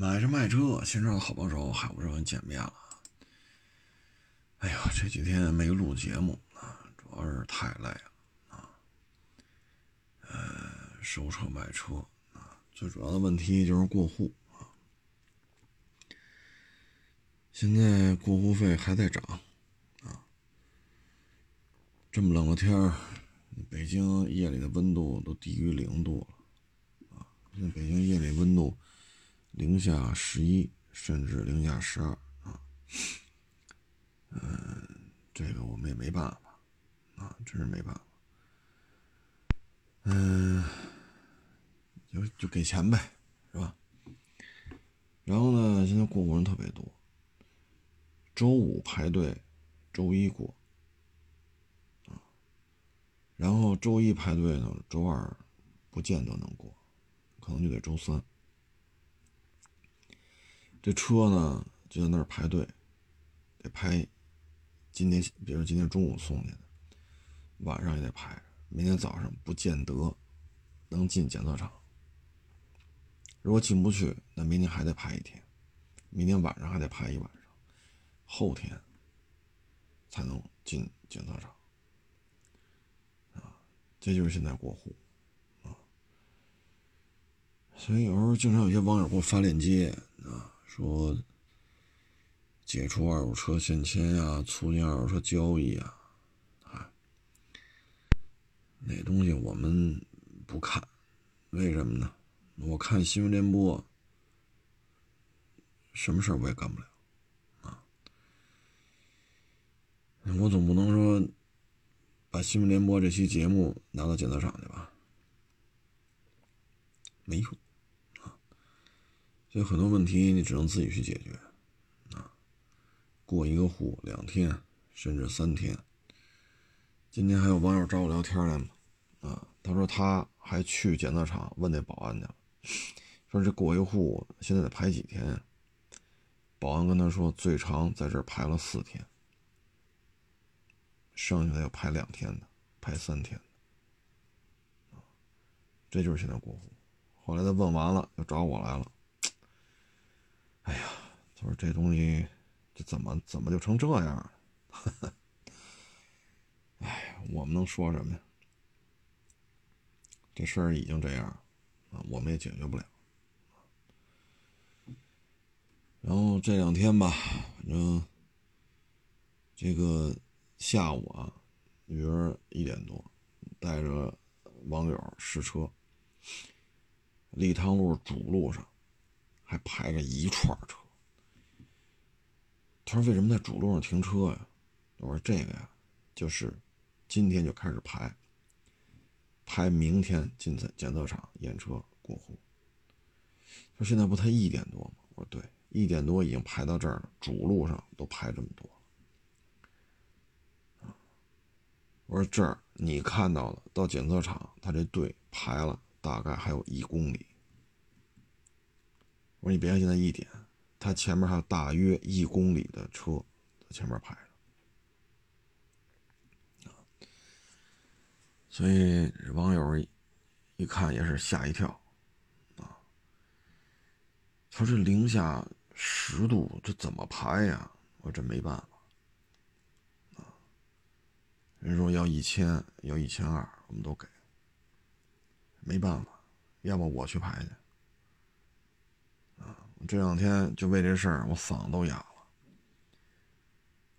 买车卖车，新车的好帮手，海无人见面了。哎呀，这几天没录节目啊，主要是太累了啊。呃，收车卖车啊，最主要的问题就是过户啊。现在过户费还在涨啊。这么冷的天儿，北京夜里的温度都低于零度了啊。现在北京夜里温度。零下十一，甚至零下十二啊，嗯，这个我们也没办法啊，真是没办法。嗯，就就给钱呗，是吧？然后呢，现在过户人特别多，周五排队，周一过啊，然后周一排队呢，周二不见得能过，可能就得周三。这车呢就在那儿排队，得排。今天，比如今天中午送去的，晚上也得排。明天早上不见得能进检测场。如果进不去，那明天还得排一天，明天晚上还得排一晚上，后天才能进检测场。啊，这就是现在过户啊。所以有时候经常有些网友给我发链接啊。说解除二手车限迁呀，促进二手车交易啊，啊，那东西我们不看，为什么呢？我看新闻联播，什么事儿我也干不了啊。我总不能说把新闻联播这期节目拿到检测厂去吧？没用。所以很多问题你只能自己去解决，啊，过一个户两天甚至三天。今天还有网友找我聊天来了，啊，他说他还去检测厂问那保安去了，说这过一户现在得排几天？保安跟他说最长在这排了四天，剩下的要排两天的，排三天的，啊，这就是现在过户。后来他问完了又找我来了。哎呀，他说这东西，这怎么怎么就成这样了？哎，我们能说什么呀？这事儿已经这样，啊，我们也解决不了。然后这两天吧，反正这个下午啊，女儿一点多，带着网友试车，立汤路主路上。还排着一串车。他说：“为什么在主路上停车呀？”我说：“这个呀，就是今天就开始排，排明天进检检测厂验车过户。”他说：“现在不才一点多吗？”我说：“对，一点多已经排到这儿了，主路上都排这么多。”我说：“这儿你看到了，到检测厂他这队排了大概还有一公里。”我说你别看现在一点，他前面还有大约一公里的车在前面排着，所以网友一看也是吓一跳，啊，他说这零下十度，这怎么排呀？我真没办法，啊，人说要一千，要一千二，我们都给，没办法，要不我去排去。这两天就为这事儿，我嗓子都哑了。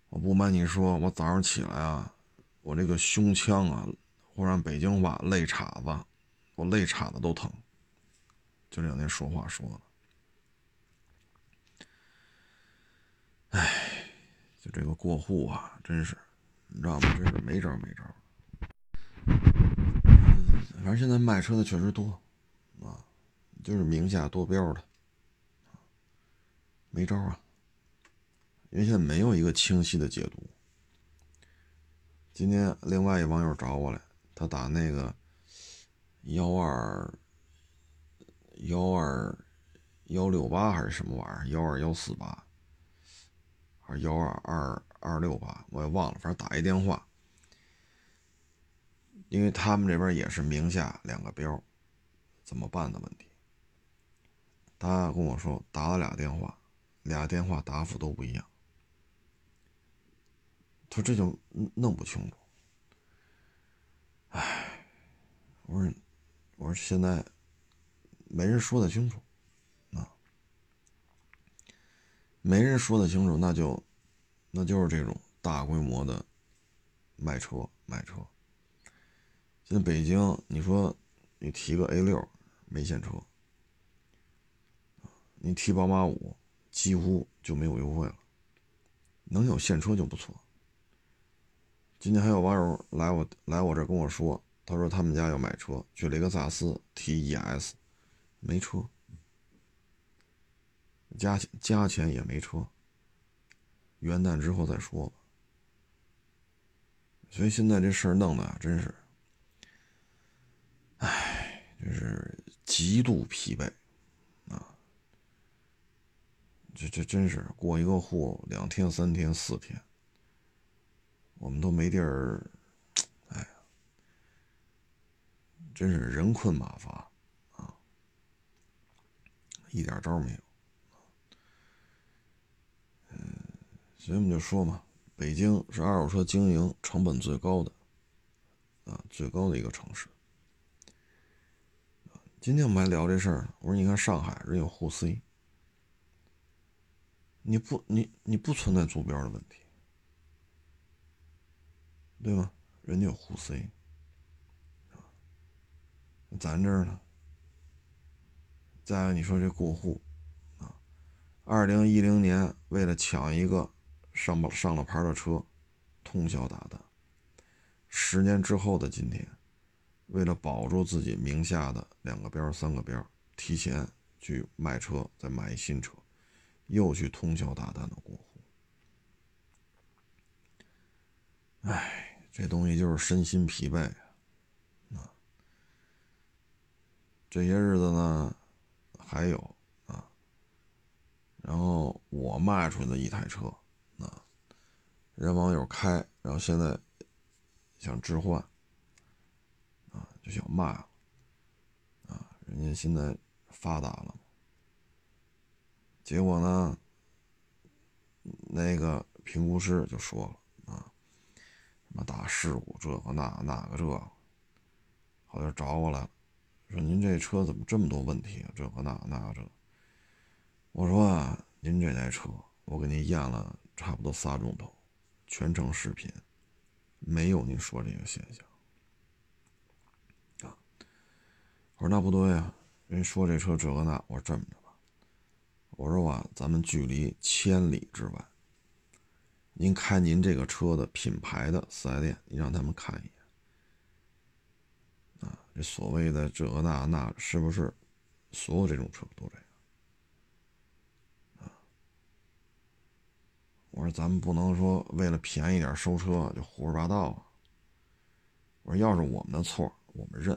我不瞒你说，我早上起来啊，我这个胸腔啊，或者北京话肋叉子，我肋叉子都疼。就这两天说话说的，哎，就这个过户啊，真是，你知道吗？真是没招没招。反正现在卖车的确实多，啊，就是名下多标的。没招啊，因为现在没有一个清晰的解读。今天另外一网友找我来，他打那个幺二幺二幺六八还是什么玩意儿，幺二幺四八还是幺二二二六八，我也忘了，反正打一电话，因为他们这边也是名下两个标，怎么办的问题。他跟我说打了俩电话，俩电话答复都不一样。他这就弄不清楚。唉，我说我说现在没人说得清楚啊，没人说得清楚，那就那就是这种大规模的卖车卖车。现在北京，你说你提个 A 六没现车。你提宝马五，几乎就没有优惠了。能有现车就不错。今天还有网友来我来我这跟我说，他说他们家要买车，去雷克萨斯提 ES，没车，加加钱也没车。元旦之后再说吧。所以现在这事儿弄的真是，唉，就是极度疲惫。这这真是过一个户两天三天四天，我们都没地儿，哎呀，真是人困马乏啊，一点招没有。嗯，所以我们就说嘛，北京是二手车经营成本最高的啊，最高的一个城市。今天我们还聊这事儿，我说你看上海人有沪 C。你不，你你不存在坐标的问题，对吧？人家有沪 C，咱这儿呢？再有你说这过户啊，二零一零年为了抢一个上上了牌的车，通宵达旦；十年之后的今天，为了保住自己名下的两个标三个标，提前去卖车，再买一新车。又去通宵达旦的过户，哎，这东西就是身心疲惫啊！这些日子呢，还有啊，然后我卖出去的一台车啊，人网友开，然后现在想置换啊，就想卖了啊，人家现在发达了。结果呢？那个评估师就说了啊，什么大事故，这个那那个这，好像找我来了，说您这车怎么这么多问题啊？这个那那个这，我说啊，您这台车我给您验了差不多仨钟头，全程视频，没有您说这个现象啊。我说那不对啊，人说这车这个那，我说这么着。我说啊，咱们距离千里之外，您开您这个车的品牌的四 S 店，你让他们看一眼啊。这所谓的这那那，是不是所有这种车都这样？我说咱们不能说为了便宜点收车就胡说八道啊。我说要是我们的错，我们认；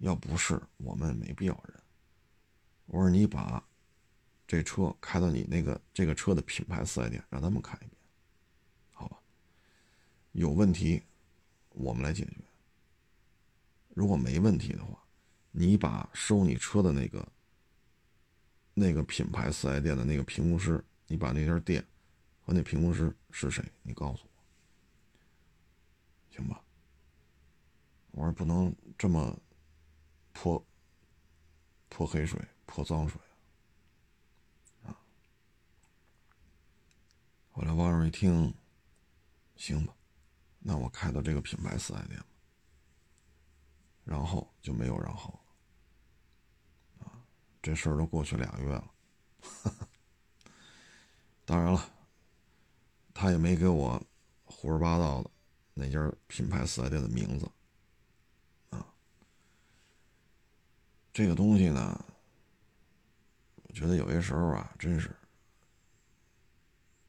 要不是，我们也没必要认。我说你把。这车开到你那个这个车的品牌四 S 店，让他们看一遍，好吧？有问题，我们来解决。如果没问题的话，你把收你车的那个那个品牌四 S 店的那个评估师，你把那家店和那评估师是谁，你告诉我，行吧？我说不能这么泼泼黑水、泼脏水。后来网友一听，行吧，那我开到这个品牌四 S 店吧。然后就没有然后了，啊，这事儿都过去俩月了。当然了，他也没给我胡说八道的那家品牌四 S 店的名字，啊，这个东西呢，我觉得有些时候啊，真是。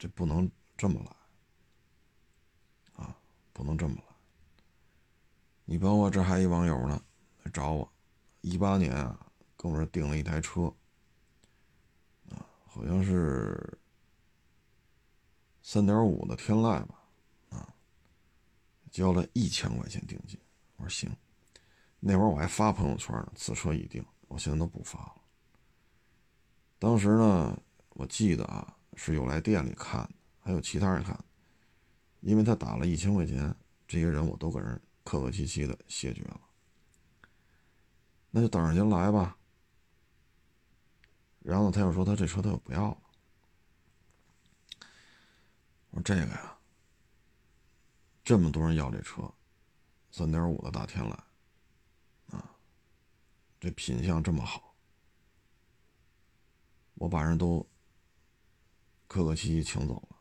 不能这么来，啊，不能这么来。你包括这还一网友呢，来找我，一八年啊，跟我这订了一台车，啊，好像是三点五的天籁吧，啊，交了一千块钱定金。我说行，那会儿我还发朋友圈呢，此车已定，我现在都不发了。当时呢，我记得啊，是有来店里看，还有其他人看，因为他打了一千块钱，这些人我都给人客客气气的谢绝了。那就等着您来吧。然后他又说他这车他又不要了。我说这个呀，这么多人要这车，三点五的大天籁，啊，这品相这么好，我把人都客客气气请走了，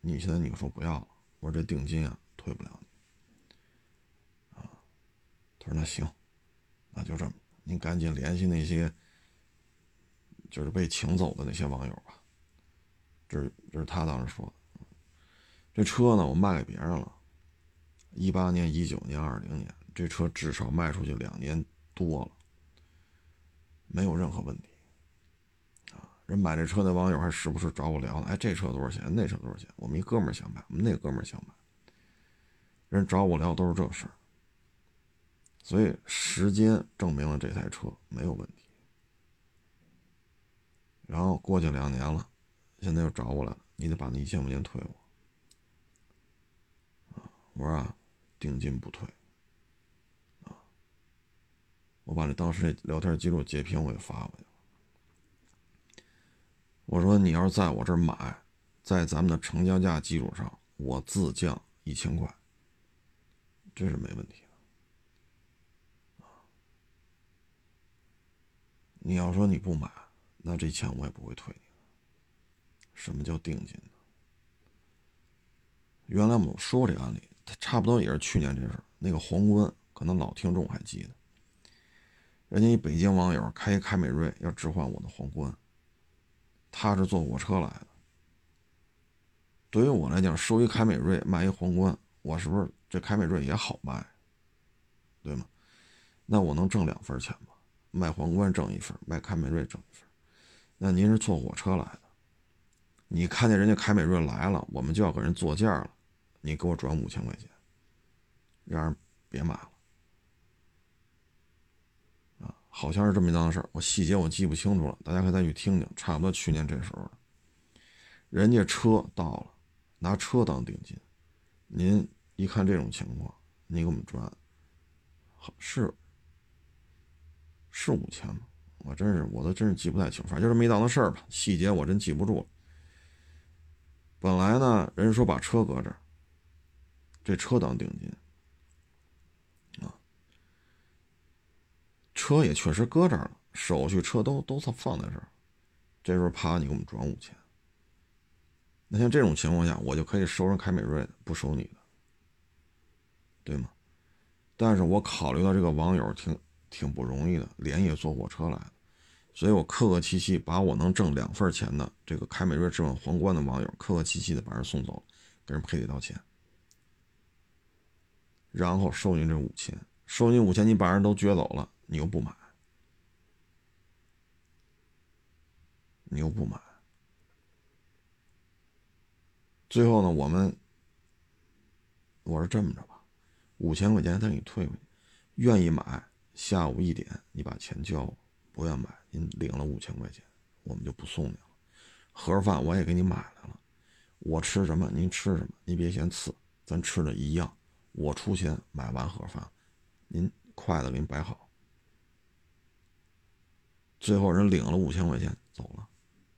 你现在你说不要了，我说这定金啊退不了你，啊，他说那行，那就这么。您赶紧联系那些，就是被请走的那些网友吧。这是这是他当时说的。这车呢，我卖给别人了。一八年、一九年、二零年，这车至少卖出去两年多了，没有任何问题。人买这车的网友还时不时找我聊呢。哎，这车多少钱？那车多少钱？我们一哥们儿想买，我们那哥们儿想买。人找我聊都是这事儿。所以时间证明了这台车没有问题。然后过去两年了，现在又找我了，你得把那一千块钱退我。啊，我说啊，定金不退。啊，我把这当时聊天记录截屏我也发过去了。我说你要是在我这儿买，在咱们的成交价基础上，我自降一千块，这是没问题的。你要说你不买，那这钱我也不会退你。什么叫定金呢？原来我们说过这个案例，它差不多也是去年这事儿。那个皇冠，可能老听众还记得，人家一北京网友开一凯美瑞要置换我的皇冠，他是坐火车来的。对于我来讲，收一凯美瑞卖一皇冠，我是不是这凯美瑞也好卖？对吗？那我能挣两份钱吗？卖皇冠挣一份，卖凯美瑞挣一份。那您是坐火车来的，你看见人家凯美瑞来了，我们就要给人做价了，你给我转五千块钱，让人别买了。啊，好像是这么一档事儿，我细节我记不清楚了，大家可以再去听听。差不多去年这时候人家车到了，拿车当定金，您一看这种情况，你给我们转，好是。是五千吗？我真是，我都真是记不太清，反正就这么一档子事儿吧，细节我真记不住了。本来呢，人说把车搁这儿，这车当定金，车也确实搁这儿了，手续车都都放放在这儿，这时候啪，你给我们转五千。那像这种情况下，我就可以收人凯美瑞的，不收你的，对吗？但是我考虑到这个网友挺。挺不容易的，连夜坐火车来的，所以我客客气气把我能挣两份钱的这个凯美瑞置换皇冠的网友，客客气气的把人送走，给人赔礼道歉，然后收您这五千，收您五千，你把人都撅走了，你又不买，你又不买，最后呢，我们，我说这么着吧，五千块钱再给你退回去，愿意买。下午一点，你把钱交，不愿买，您领了五千块钱，我们就不送你了。盒饭我也给你买来了，我吃什么您吃什么，您别嫌次，咱吃的一样。我出钱买完盒饭，您筷子给您摆好。最后人领了五千块钱走了，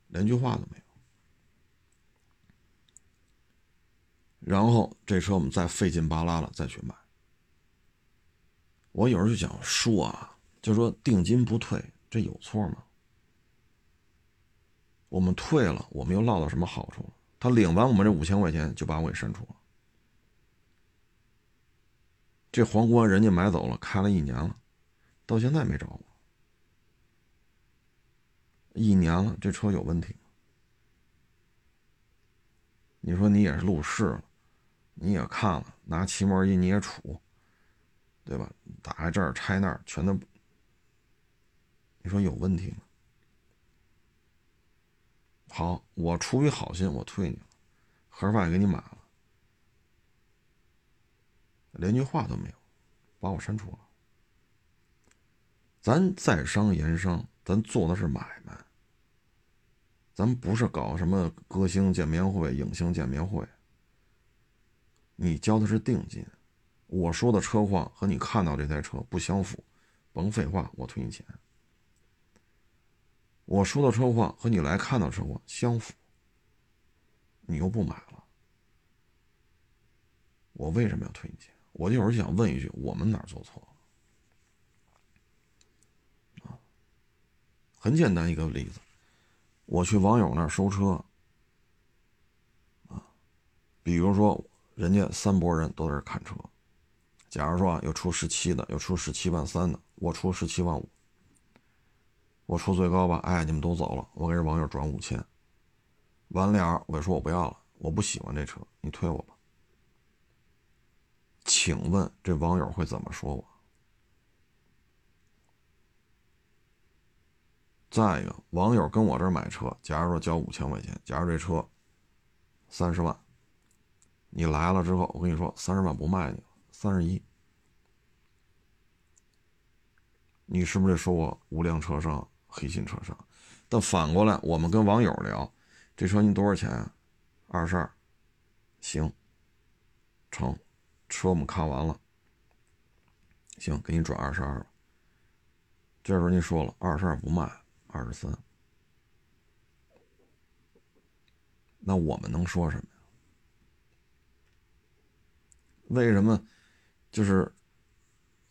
连句话都没有。然后这车我们再费劲巴拉了再去买。我有时候就想说啊，就说定金不退，这有错吗？我们退了，我们又落到什么好处了？他领完我们这五千块钱，就把我给删除了。这皇冠人家买走了，开了一年了，到现在没找我。一年了，这车有问题？你说你也是路试了，你也看了，拿漆膜仪你也杵。对吧？打开这儿拆那儿，全都，你说有问题吗？好，我出于好心，我退你了，盒饭也给你买了，连句话都没有，把我删除了。咱在商言商，咱做的是买卖，咱不是搞什么歌星见面会、影星见面会，你交的是定金。我说的车况和你看到这台车不相符，甭废话，我退你钱。我说的车况和你来看到车况相符，你又不买了，我为什么要退你钱？我有时想问一句：我们哪做错了？很简单一个例子，我去网友那儿收车，啊，比如说人家三拨人都在这看车。假如说啊，有出十七的，有出十七万三的，我出十七万五，我出最高吧？哎，你们都走了，我给这网友转五千，完了，我说我不要了，我不喜欢这车，你退我吧。请问这网友会怎么说我？再一个，网友跟我这儿买车，假如说交五千块钱，假如这车三十万，你来了之后，我跟你说三十万不卖你。三十一，你是不是得说我无良车商、黑心车商？但反过来，我们跟网友聊，这车您多少钱？二十二，行，成，车我们看完了，行，给你转二十二。这时候您说了，二十二不卖，二十三，那我们能说什么呀？为什么？就是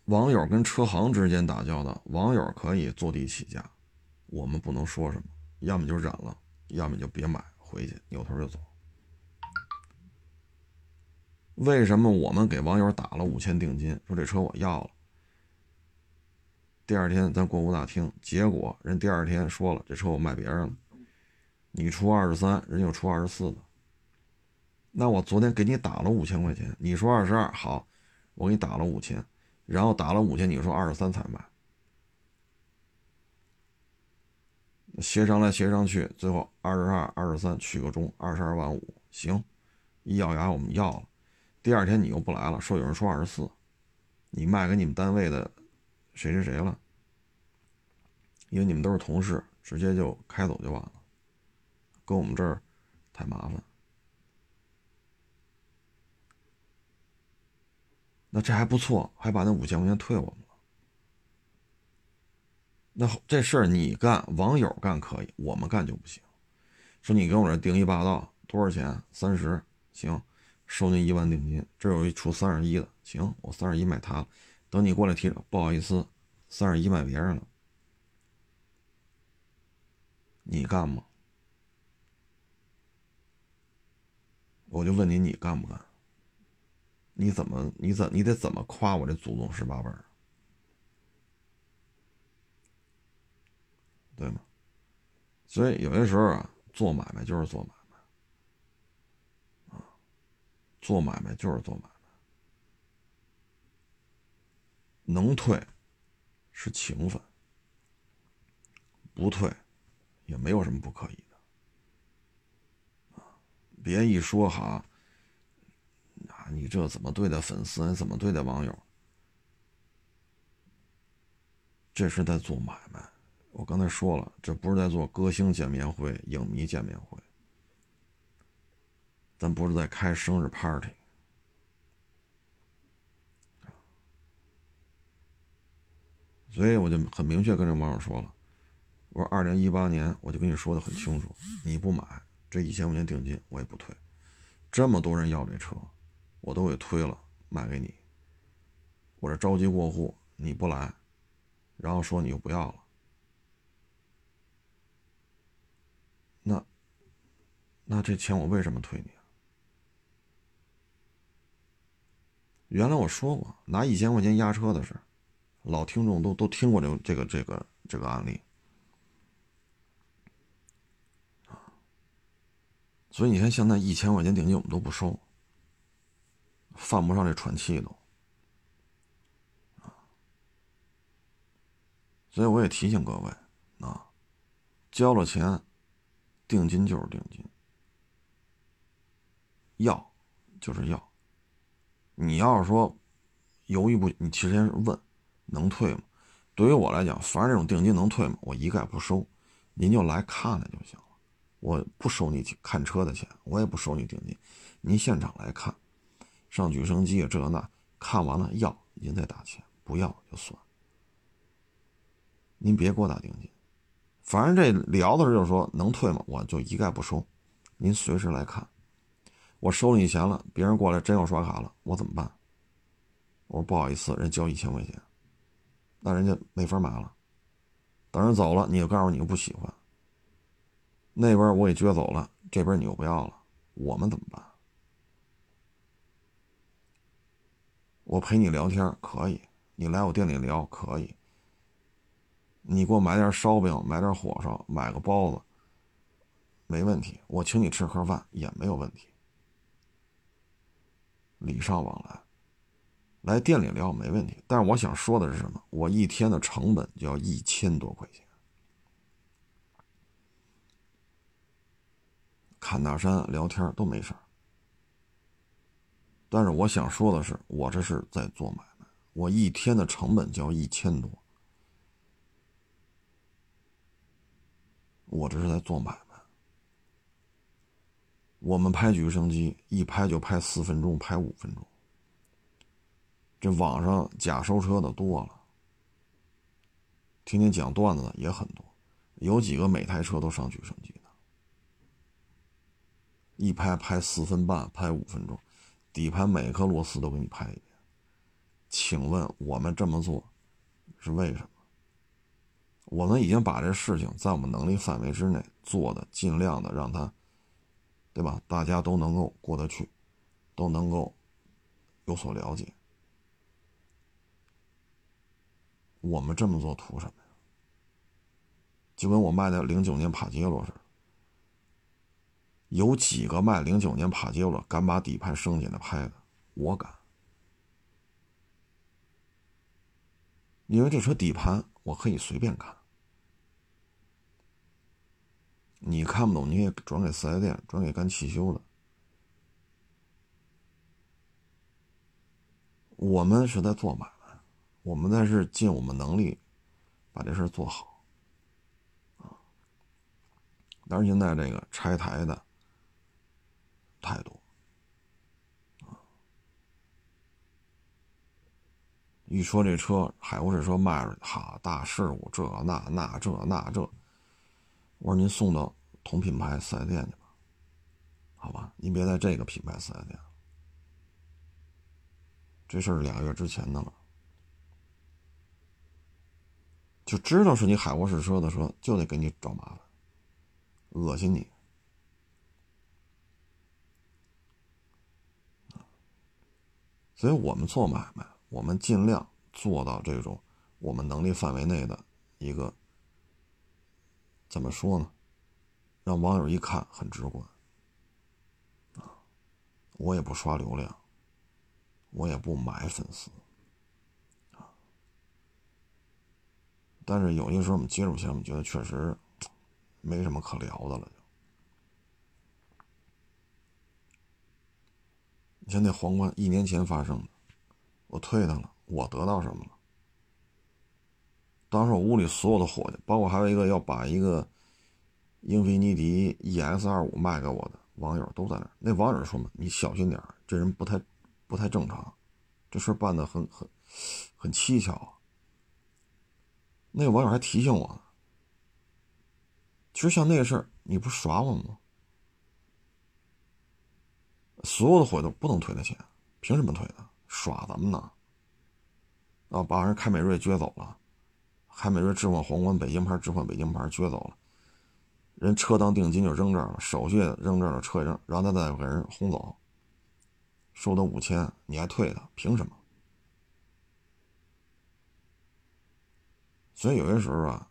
网友跟车行之间打交道，网友可以坐地起价，我们不能说什么，要么就忍了，要么就别买，回去扭头就走。为什么我们给网友打了五千定金，说这车我要了？第二天咱过户大厅，结果人第二天说了，这车我卖别人了，你出二十三，人就出二十四的。那我昨天给你打了五千块钱，你说二十二好。我给你打了五千，然后打了五千，你说二十三才卖，协商来协商去，最后二十二、二十三取个中，二十二万五，行，一咬牙我们要了。第二天你又不来了，说有人说二十四，你卖给你们单位的谁谁谁了？因为你们都是同事，直接就开走就完了，跟我们这儿太麻烦。那这还不错，还把那五千块钱退我们了。那这事儿你干，网友干可以，我们干就不行。说你给我这定一霸道，多少钱？三十，行，收您一万定金。这有一出三十一的，行，我三十一卖他了。等你过来提，不好意思，三十一卖别人了。你干吗？我就问你，你干不干？你怎么？你怎？你得怎么夸我这祖宗十八辈儿？对吗？所以有些时候啊，做买卖就是做买卖，啊，做买卖就是做买卖。能退是情分，不退也没有什么不可以的。别一说哈。你这怎么对待粉丝？你怎么对待网友？这是在做买卖。我刚才说了，这不是在做歌星见面会、影迷见面会，咱不是在开生日 party。所以我就很明确跟这网友说了，我说二零一八年我就跟你说的很清楚，你不买这一千块钱定金，我也不退。这么多人要这车。我都给推了，卖给你。我这着急过户，你不来，然后说你又不要了，那那这钱我为什么退你？原来我说过拿一千块钱押车的事，老听众都都听过这这个这个这个案例所以你看现在一千块钱定金我们都不收。犯不上这喘气都，所以我也提醒各位啊，交了钱，定金就是定金，要就是要。你要是说犹豫不，你提前问能退吗？对于我来讲，凡是这种定金能退吗？我一概不收，您就来看看就行了。我不收你看车的钱，我也不收你定金，您现场来看，上举升机这那，看完了要您再打钱，不要就算。您别给我打定金，反正这聊的时候就说能退吗？我就一概不收，您随时来看。我收了你钱了，别人过来真要刷卡了，我怎么办？我说不好意思，人交一千块钱，那人家没法买了。等人走了，你又告诉你又不喜欢，那边我给撅走了，这边你又不要了，我们怎么办？我陪你聊天可以，你来我店里聊可以，你给我买点烧饼，买点火烧，买个包子，没问题，我请你吃盒饭也没有问题，礼尚往来。来店里聊没问题，但是我想说的是什么？我一天的成本就要一千多块钱，侃大山聊天都没事但是我想说的是，我这是在做买卖，我一天的成本就要一千多，我这是在做买卖。我们拍举升机，一拍就拍四分钟，拍五分钟。这网上假收车的多了，天天讲段子的也很多，有几个每台车都上举升机的，一拍拍四分半，拍五分钟，底盘每颗螺丝都给你拍一遍。请问我们这么做是为什么？我们已经把这事情在我们能力范围之内做的，尽量的让它，对吧？大家都能够过得去，都能够有所了解。我们这么做图什么呀？就跟我卖的零九年帕杰罗似的，有几个卖零九年帕杰罗敢把底盘升级的拍的？我敢，因为这车底盘我可以随便看，你看不懂，你也转给四 S 店，转给干汽修的。我们是在做买。我们在是尽我们能力把这事做好。啊，但是现在这个拆台的太多啊，一说这车海沃士车卖出去，哈大事故，这那那这那这，我说您送到同品牌四 S 店去吧，好吧，您别在这个品牌四 S 店，这事儿俩月之前的了。就知道是你海沃士车的车，就得给你找麻烦，恶心你。所以我们做买卖，我们尽量做到这种我们能力范围内的一个，怎么说呢？让网友一看很直观。啊，我也不刷流量，我也不买粉丝。但是有些时候我们接触起来，我们觉得确实没什么可聊的了。你像那皇冠，一年前发生的，我退它了，我得到什么了？当时我屋里所有的伙计，包括还有一个要把一个英菲尼迪 ES 二五卖给我的网友都在那儿。那网友说嘛：“你小心点这人不太不太正常，这事办的很很很蹊跷。”那个网友还提醒我，其实像那个事儿，你不耍我吗？所有的货都不能退他钱，凭什么退他？耍咱们呢？啊，把人凯美瑞撅走了，凯美瑞置换皇冠，北京牌置换北京牌撅走了，人车当定金就扔这儿了，手续扔这儿了，车也扔，然后他再给人轰走，收他五千，你还退他？凭什么？所以有些时候啊，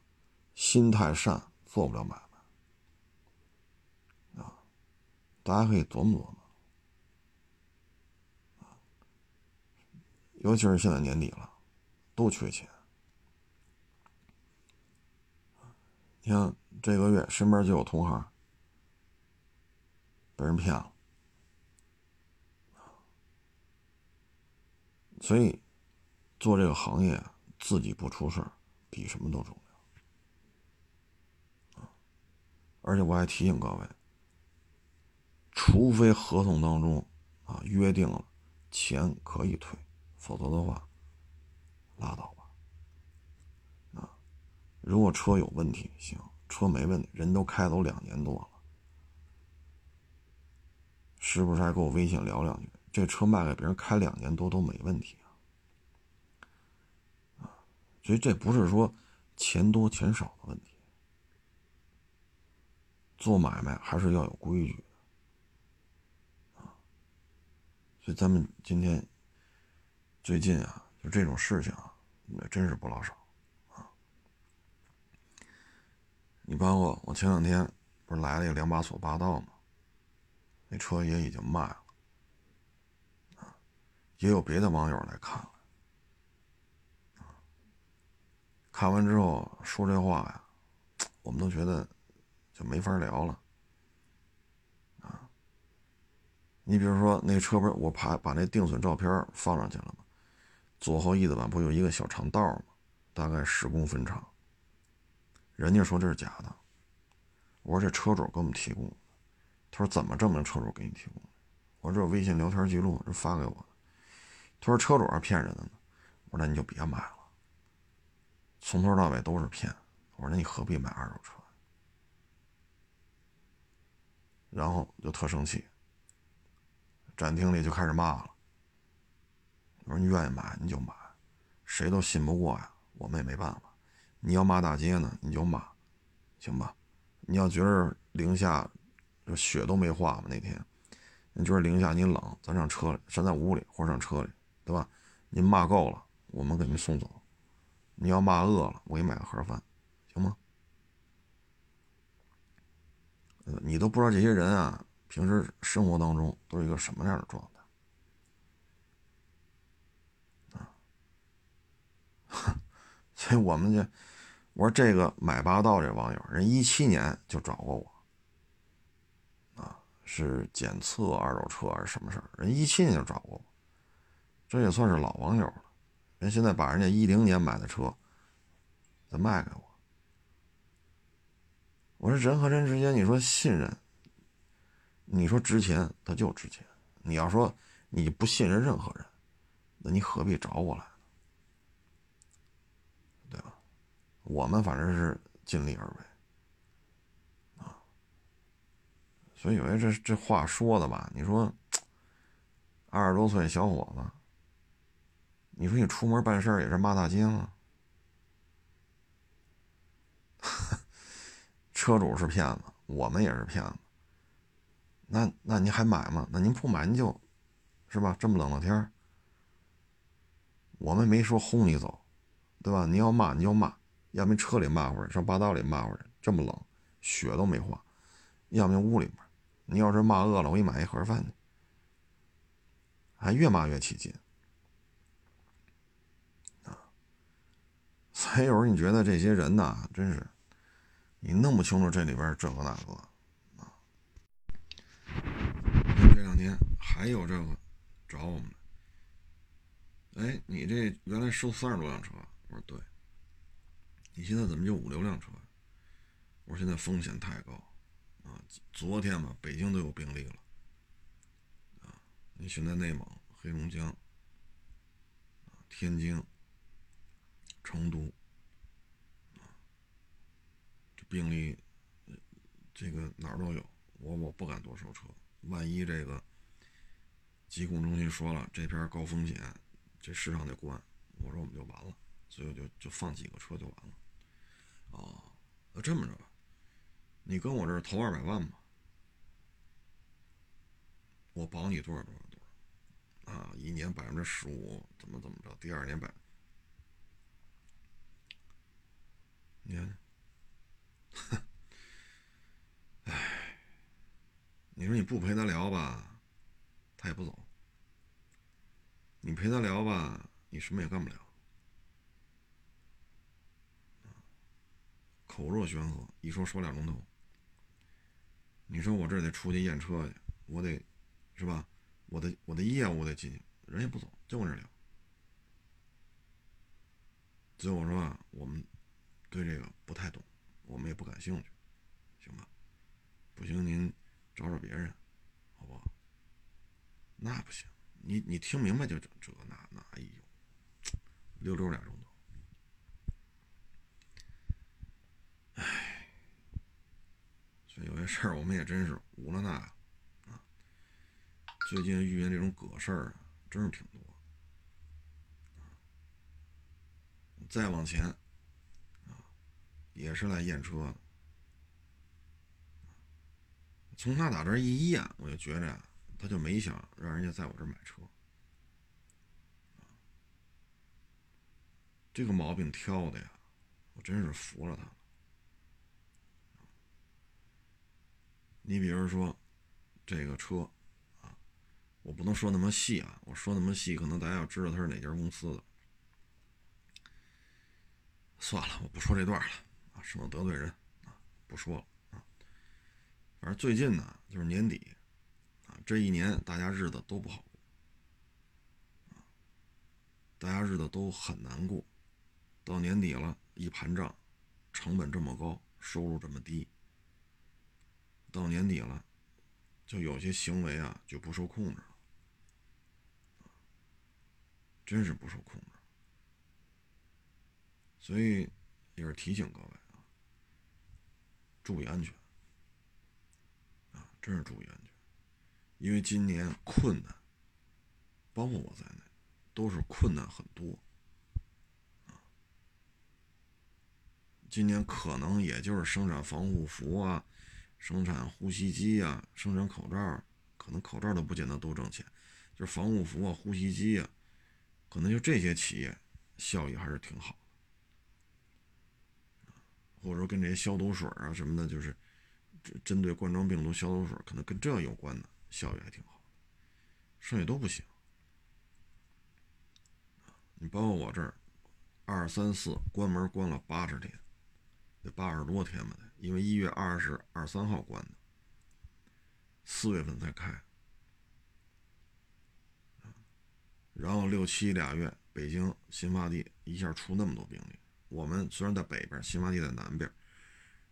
心太善做不了买卖啊，大家可以琢磨琢磨。尤其是现在年底了，都缺钱。你看这个月身边就有同行被人骗了，所以做这个行业自己不出事儿。比什么都重要而且我还提醒各位，除非合同当中啊约定了钱可以退，否则的话拉倒吧。啊，如果车有问题，行，车没问题，人都开走两年多了，是不是还给我微信聊两句？这车卖给别人开两年多都没问题，所以这不是说钱多钱少的问题。做买卖还是要有规矩的啊，所以咱们今天最近啊，就这种事情啊，那真是不老少啊。你包括我前两天不是来了一个两把锁霸道吗？那车也已经卖了啊，也有别的网友来看了啊，看完之后说这话呀，我们都觉得。就没法聊了，啊！你比如说那车不是我怕把那定损照片放上去了吗？左后翼子板不有一个小长道吗？大概十公分长。人家说这是假的，我说这车主给我们提供，他说怎么证明车主给你提供？我说这微信聊天记录是发给我的。他说车主是骗人的呢。我说那你就别买了，从头到尾都是骗。我说那你何必买二手车？然后就特生气，展厅里就开始骂了。我说你愿意买你就买，谁都信不过呀，我们也没办法。你要骂大街呢，你就骂，行吧？你要觉得零下，就雪都没化嘛那天，你觉得零下你冷，咱上车里，咱在屋里或者上车里，对吧？您骂够了，我们给您送走。你要骂饿了，我给你买个盒饭，行吗？你都不知道这些人啊，平时生活当中都是一个什么样的状态啊？所以我们就我说这个买霸道这网友，人一七年就找过我啊，是检测二手车还是什么事儿？人一七年就找过我，这也算是老网友了。人现在把人家一零年买的车再卖给我。我说人和人之间，你说信任，你说值钱，他就值钱。你要说你不信任任何人，那你何必找我来呢？对吧？我们反正是尽力而为啊。所以有些这这话说的吧，你说二十多岁小伙子，你说你出门办事也是骂大街吗？车主是骗子，我们也是骗子。那那您还买吗？那您不买您就，是吧？这么冷的天儿，我们没说轰你走，对吧？你要骂你就骂，要么车里骂会儿，上霸道里骂会儿。这么冷，雪都没化，要么屋里面。你要是骂饿了，我给你买一盒饭去，还越骂越起劲 所以有时候你觉得这些人呐，真是。你弄不清楚这里边这个那个啊！这两天还有这个找我们哎，你这原来收三十多辆车，我说对。你现在怎么就五六辆车？我说现在风险太高啊！昨天嘛，北京都有病例了啊！你现在内蒙、黑龙江、天津、成都这。病例，这个哪儿都有，我我不敢多收车，万一这个疾控中心说了这片高风险，这市场得关，我说我们就完了，所以就就放几个车就完了。哦，那这么着吧，你跟我这儿投二百万吧，我保你多少多少多少，啊，一年百分之十五，怎么怎么着，第二年百，你看。唉，你说你不陪他聊吧，他也不走；你陪他聊吧，你什么也干不了。口若悬河，一说说俩钟头。你说我这得出去验车去，我得，是吧？我的我的业务得进去，人也不走，就跟这聊。所以我说啊，我们对这个不太懂。我们也不感兴趣，行吧？不行您找找别人，好不好？那不行，你你听明白就这这那那，哎呦，溜溜俩钟头，哎，所以有些事儿我们也真是无了那啊。最近遇见这种葛事儿啊，真是挺多。再往前，也是来验车的。从他打这一验，我就觉着他就没想让人家在我这儿买车。这个毛病挑的呀，我真是服了他了。你比如说这个车啊，我不能说那么细啊，我说那么细，可能大家要知道他是哪家公司的。算了，我不说这段了，省得得罪人啊，不说了啊。反正最近呢，就是年底啊，这一年大家日子都不好过，大家日子都很难过。到年底了，一盘账，成本这么高，收入这么低，到年底了，就有些行为啊就不受控制了，真是不受控制。所以也是提醒各位，注意安全啊，真是注意安全。因为今年困难，包括我在内，都是困难很多啊。今年可能也就是生产防护服啊，生产呼吸机啊，生产口罩，可能口罩都不见得多挣钱，就是防护服啊、呼吸机啊，可能就这些企业效益还是挺好。或者说跟这些消毒水啊什么的，就是针对冠状病毒消毒水，可能跟这有关的效益还挺好，剩下都不行。你包括我这儿，二三四关门关了八十天，得八十多天吧得，因为一月二十二三号关的，四月份才开，然后六七俩月，北京新发地一下出那么多病例。我们虽然在北边，新发地在南边，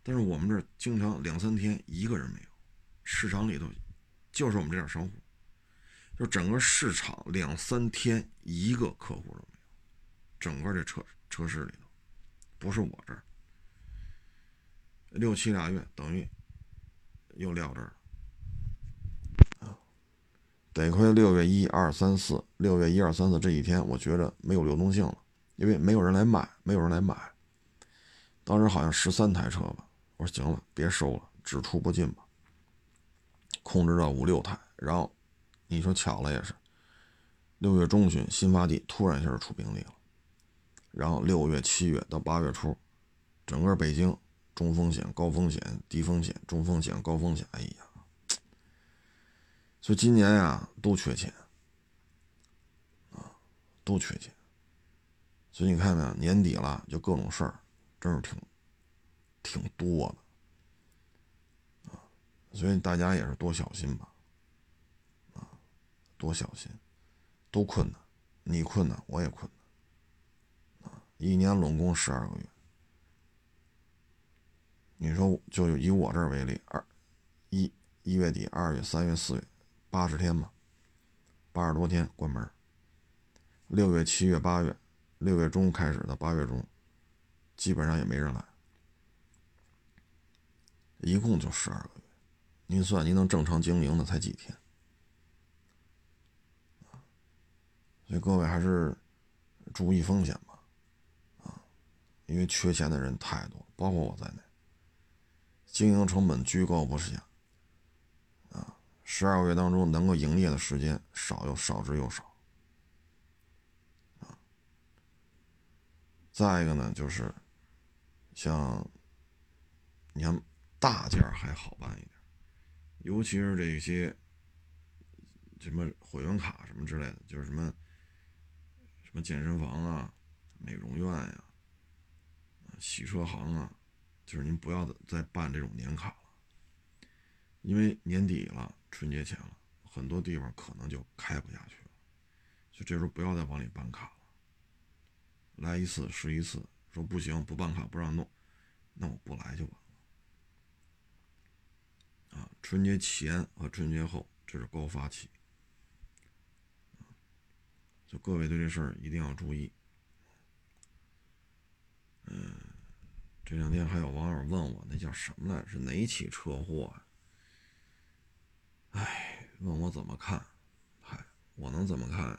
但是我们这经常两三天一个人没有，市场里头就是我们这点商户，就整个市场两三天一个客户都没有，整个这车车市里头，不是我这儿，六七俩月等于又撂这儿了！得亏六月一二三四，六月一二三四这几天，我觉着没有流动性了。因为没有人来买，没有人来买。当时好像十三台车吧，我说行了，别收了，只出不进吧。控制到五六台，然后你说巧了也是，六月中旬新发地突然一下出病例了，然后六月、七月到八月初，整个北京中风险、高风险、低风险、中风险、高风险，哎呀，所以今年呀都缺钱啊，都缺钱。所以你看没有，年底了就各种事儿，真是挺挺多的啊！所以大家也是多小心吧，啊，多小心，都困难，你困难我也困难啊！一年拢共十二个月，你说就以我这儿为例，二一一月底、二月、三月、四月，八十天吧，八十多天关门，六月、七月、八月。六月中开始到八月中，基本上也没人来，一共就十二个月。您算，您能正常经营的才几天？所以各位还是注意风险吧，啊，因为缺钱的人太多，包括我在内，经营成本居高不下，啊，十二个月当中能够营业的时间少又少之又少。再一个呢，就是像你看大件还好办一点，尤其是这些什么会员卡什么之类的，就是什么什么健身房啊、美容院呀、洗车行啊，就是您不要再办这种年卡了，因为年底了，春节前了，很多地方可能就开不下去了，所以这时候不要再往里办卡。来一次是一次，说不行不办卡不让弄，那我不来就完了。啊，春节前和春节后这是高发期，就各位对这事儿一定要注意。嗯，这两天还有网友问我那叫什么来？是哪起车祸？哎，问我怎么看？嗨，我能怎么看？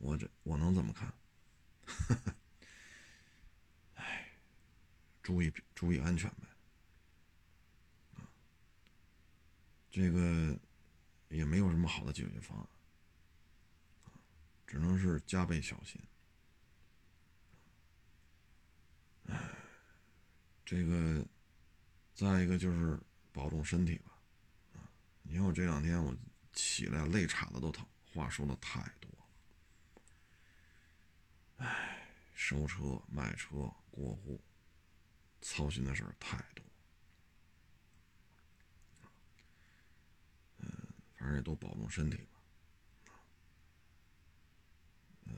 我这我能怎么看？哎，注意注意安全呗。这个也没有什么好的解决方案，只能是加倍小心。哎，这个再一个就是保重身体吧。啊，你看我这两天我起来肋叉子都疼，话说的太多。唉，收车、卖车、过户，操心的事儿太多。嗯，反正也都保重身体吧。嗯，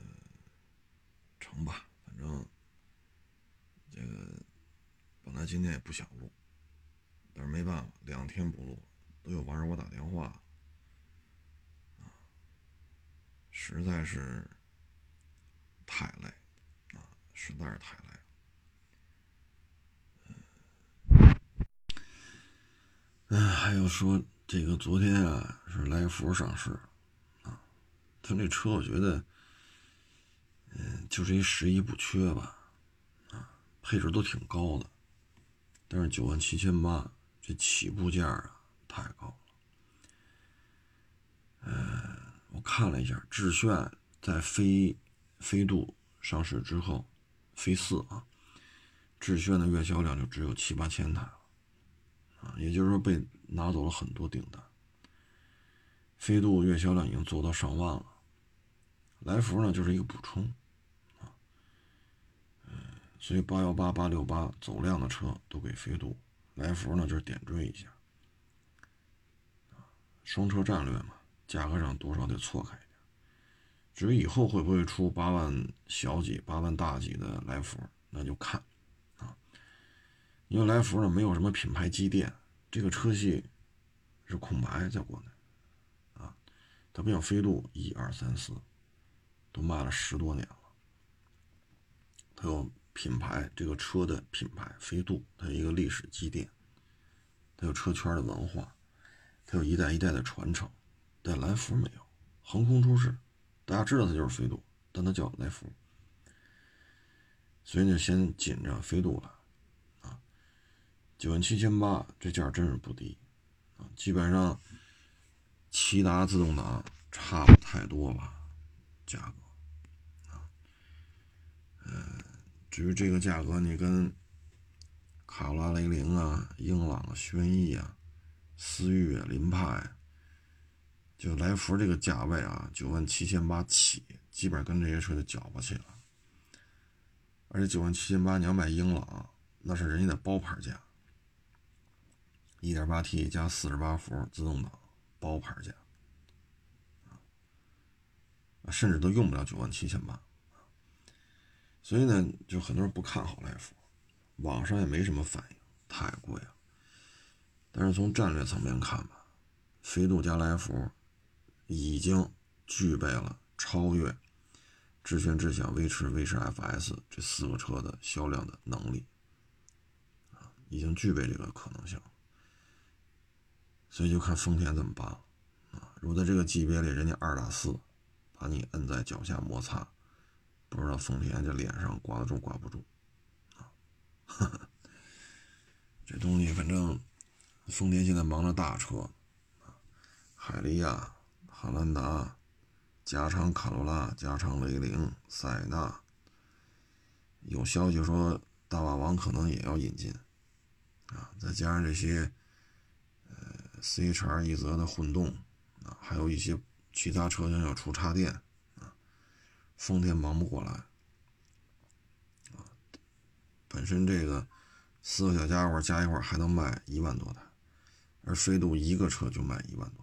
成吧，反正这个本来今天也不想录，但是没办法，两天不录，都有网友给我打电话，实在是。太累，啊，实在是太累了。嗯，还有说这个昨天啊是来福上市，啊，他这车我觉得，嗯，就是一十一不缺吧，啊，配置都挺高的，但是九万七千八这起步价啊太高了。嗯，我看了一下，致炫在飞。飞度上市之后，飞四啊，致炫的月销量就只有七八千台了，啊，也就是说被拿走了很多订单。飞度月销量已经做到上万了，来福呢就是一个补充，啊，嗯，所以八幺八、八六八走量的车都给飞度，来福呢就是点缀一下，双车战略嘛，价格上多少得错开。至于以后会不会出八万小几、八万大几的来福，那就看啊。因为来福呢没有什么品牌积淀，这个车系是空白，在国内啊。它不像飞度一二三四都卖了十多年了，它有品牌，这个车的品牌飞度它有一个历史积淀，它有车圈的文化，它有一代一代的传承，但来福没有，横空出世。大家知道它就是飞度，但它叫来福，所以就先紧着飞度了啊。九万七千八，这价真是不低啊，基本上骐达自动挡差不太多吧，价格啊。嗯，至于这个价格，你跟卡罗拉雷凌啊、英朗、轩逸啊、思域啊、凌派。啊就来福这个价位啊，九万七千八起，基本跟这些车就搅和起了。而且九万七千八你要买英朗，那是人家的包牌价，一点八 T 加四十八伏自动挡包牌价，甚至都用不了九万七千八。所以呢，就很多人不看好来福，网上也没什么反应，太贵了。但是从战略层面看吧，飞度加来福。已经具备了超越智炫、智享、威驰、威驰 FS 这四个车的销量的能力啊，已经具备这个可能性，所以就看丰田怎么办了啊！如果在这个级别里，人家二打四把你摁在脚下摩擦，不知道丰田这脸上挂得住挂不住啊！这东西反正丰田现在忙着大车啊，海利亚。汉兰达、加长卡罗拉、加长雷凌、塞纳，有消息说大瓦王可能也要引进，啊，再加上这些，呃，CHR 一泽的混动，啊，还有一些其他车型要出插电，啊，丰田忙不过来，啊，本身这个四个小家伙加一块还能卖一万多台，而飞度一个车就卖一万多。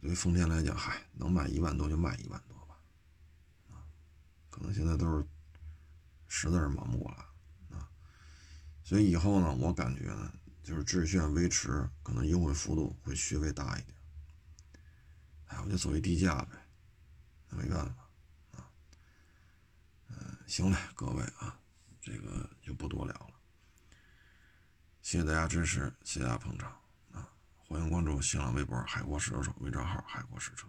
对于丰田来讲，嗨，能卖一万多就卖一万多吧，啊，可能现在都是实在是忙不过来，啊，所以以后呢，我感觉呢，就是致炫威驰可能优惠幅度会稍微大一点。哎，我就走一低价呗，那没办法啊。嗯，行了，各位啊，这个就不多聊了。谢谢大家支持，谢谢大家捧场！欢迎关注新浪微博“海阔试车手”微账号“海阔试车”。